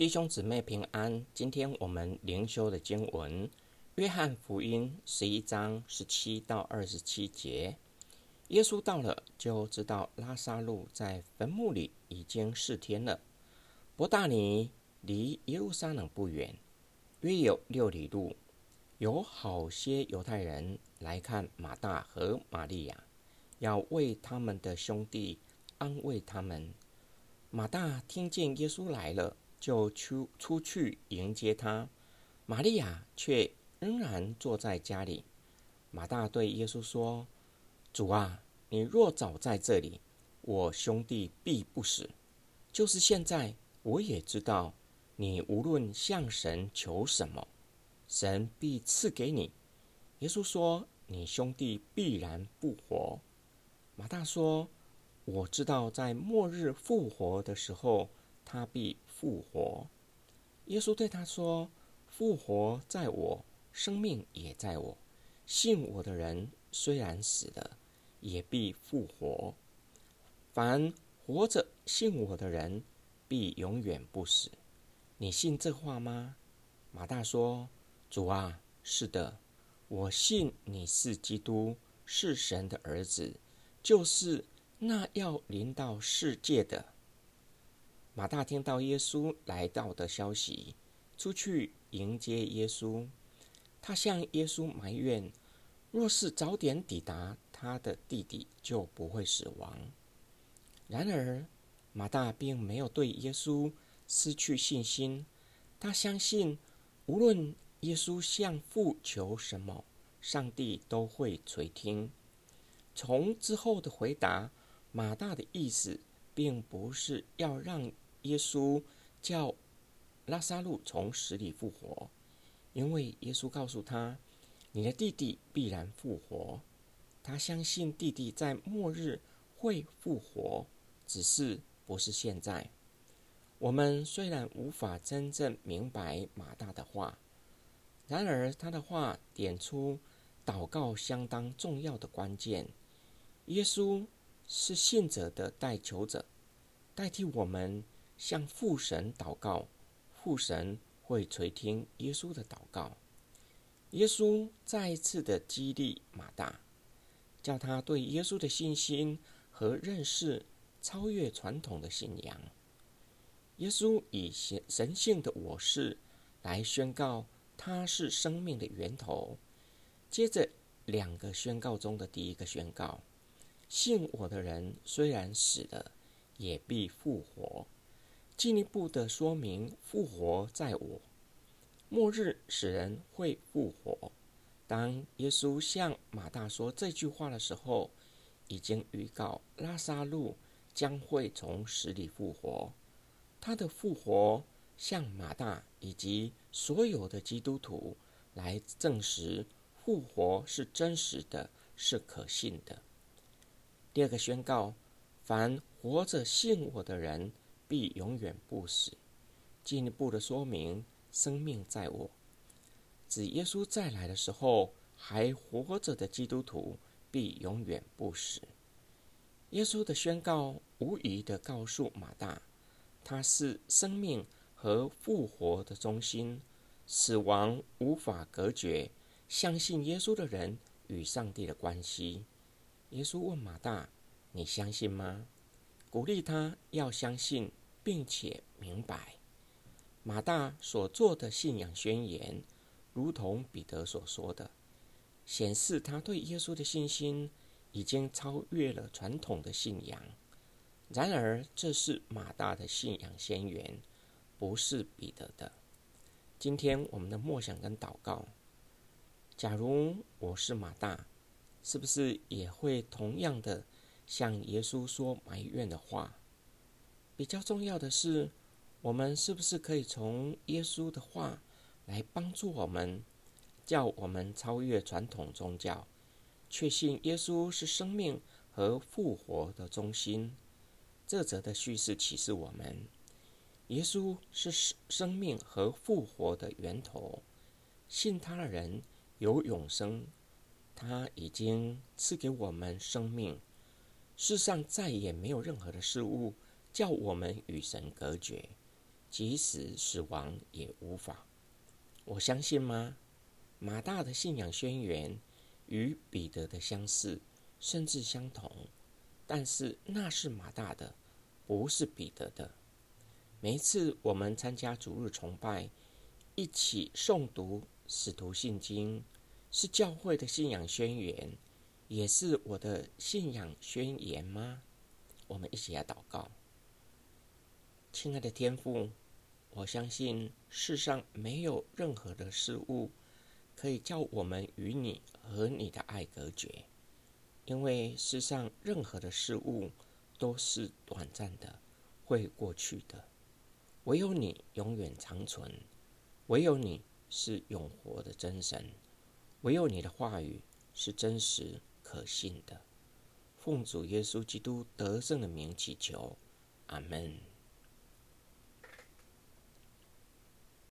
弟兄姊妹平安。今天我们灵修的经文，《约翰福音》十一章十七到二十七节。耶稣到了，就知道拉萨路在坟墓里已经四天了。伯大尼离耶路撒冷不远，约有六里路。有好些犹太人来看马大和玛利亚，要为他们的兄弟安慰他们。马大听见耶稣来了。就出出去迎接他，玛利亚却仍然坐在家里。马大对耶稣说：“主啊，你若早在这里，我兄弟必不死。就是现在，我也知道，你无论向神求什么，神必赐给你。”耶稣说：“你兄弟必然不活。”马大说：“我知道，在末日复活的时候。”他必复活。耶稣对他说：“复活在我，生命也在我。信我的人，虽然死了，也必复活。凡活着信我的人，必永远不死。你信这话吗？”马大说：“主啊，是的，我信你是基督，是神的儿子，就是那要临到世界的。”马大听到耶稣来到的消息，出去迎接耶稣。他向耶稣埋怨：若是早点抵达，他的弟弟就不会死亡。然而，马大并没有对耶稣失去信心。他相信，无论耶稣向父求什么，上帝都会垂听。从之后的回答，马大的意思并不是要让。耶稣叫拉萨路从死里复活，因为耶稣告诉他：“你的弟弟必然复活。”他相信弟弟在末日会复活，只是不是现在。我们虽然无法真正明白马大的话，然而他的话点出祷告相当重要的关键。耶稣是信者的代求者，代替我们。向父神祷告，父神会垂听耶稣的祷告。耶稣再一次的激励马大，叫他对耶稣的信心和认识超越传统的信仰。耶稣以神神性的我是来宣告他是生命的源头。接着两个宣告中的第一个宣告：信我的人虽然死了，也必复活。进一步的说明，复活在我。末日使人会复活。当耶稣向马大说这句话的时候，已经预告拉萨路将会从死里复活。他的复活向马大以及所有的基督徒来证实复活是真实的，是可信的。第二个宣告：凡活着信我的人。必永远不死。进一步的说明，生命在我。指耶稣再来的时候，还活着的基督徒必永远不死。耶稣的宣告无疑的告诉马大，他是生命和复活的中心，死亡无法隔绝相信耶稣的人与上帝的关系。耶稣问马大：“你相信吗？”鼓励他要相信。并且明白，马大所做的信仰宣言，如同彼得所说的，显示他对耶稣的信心已经超越了传统的信仰。然而，这是马大的信仰宣言，不是彼得的。今天我们的默想跟祷告，假如我是马大，是不是也会同样的向耶稣说埋怨的话？比较重要的是，我们是不是可以从耶稣的话来帮助我们，叫我们超越传统宗教，确信耶稣是生命和复活的中心？这则的叙事启示我们，耶稣是生命和复活的源头，信他的人有永生，他已经赐给我们生命，世上再也没有任何的事物。叫我们与神隔绝，即使死亡也无法。我相信吗？马大的信仰宣言与彼得的相似，甚至相同，但是那是马大的，不是彼得的。每一次我们参加主日崇拜，一起诵读使徒信经，是教会的信仰宣言，也是我的信仰宣言吗？我们一起来祷告，亲爱的天父。我相信世上没有任何的事物可以叫我们与你和你的爱隔绝，因为世上任何的事物都是短暂的，会过去的。唯有你永远长存，唯有你是永活的真神，唯有你的话语是真实可信的。奉主耶稣基督得胜的名祈求，阿门。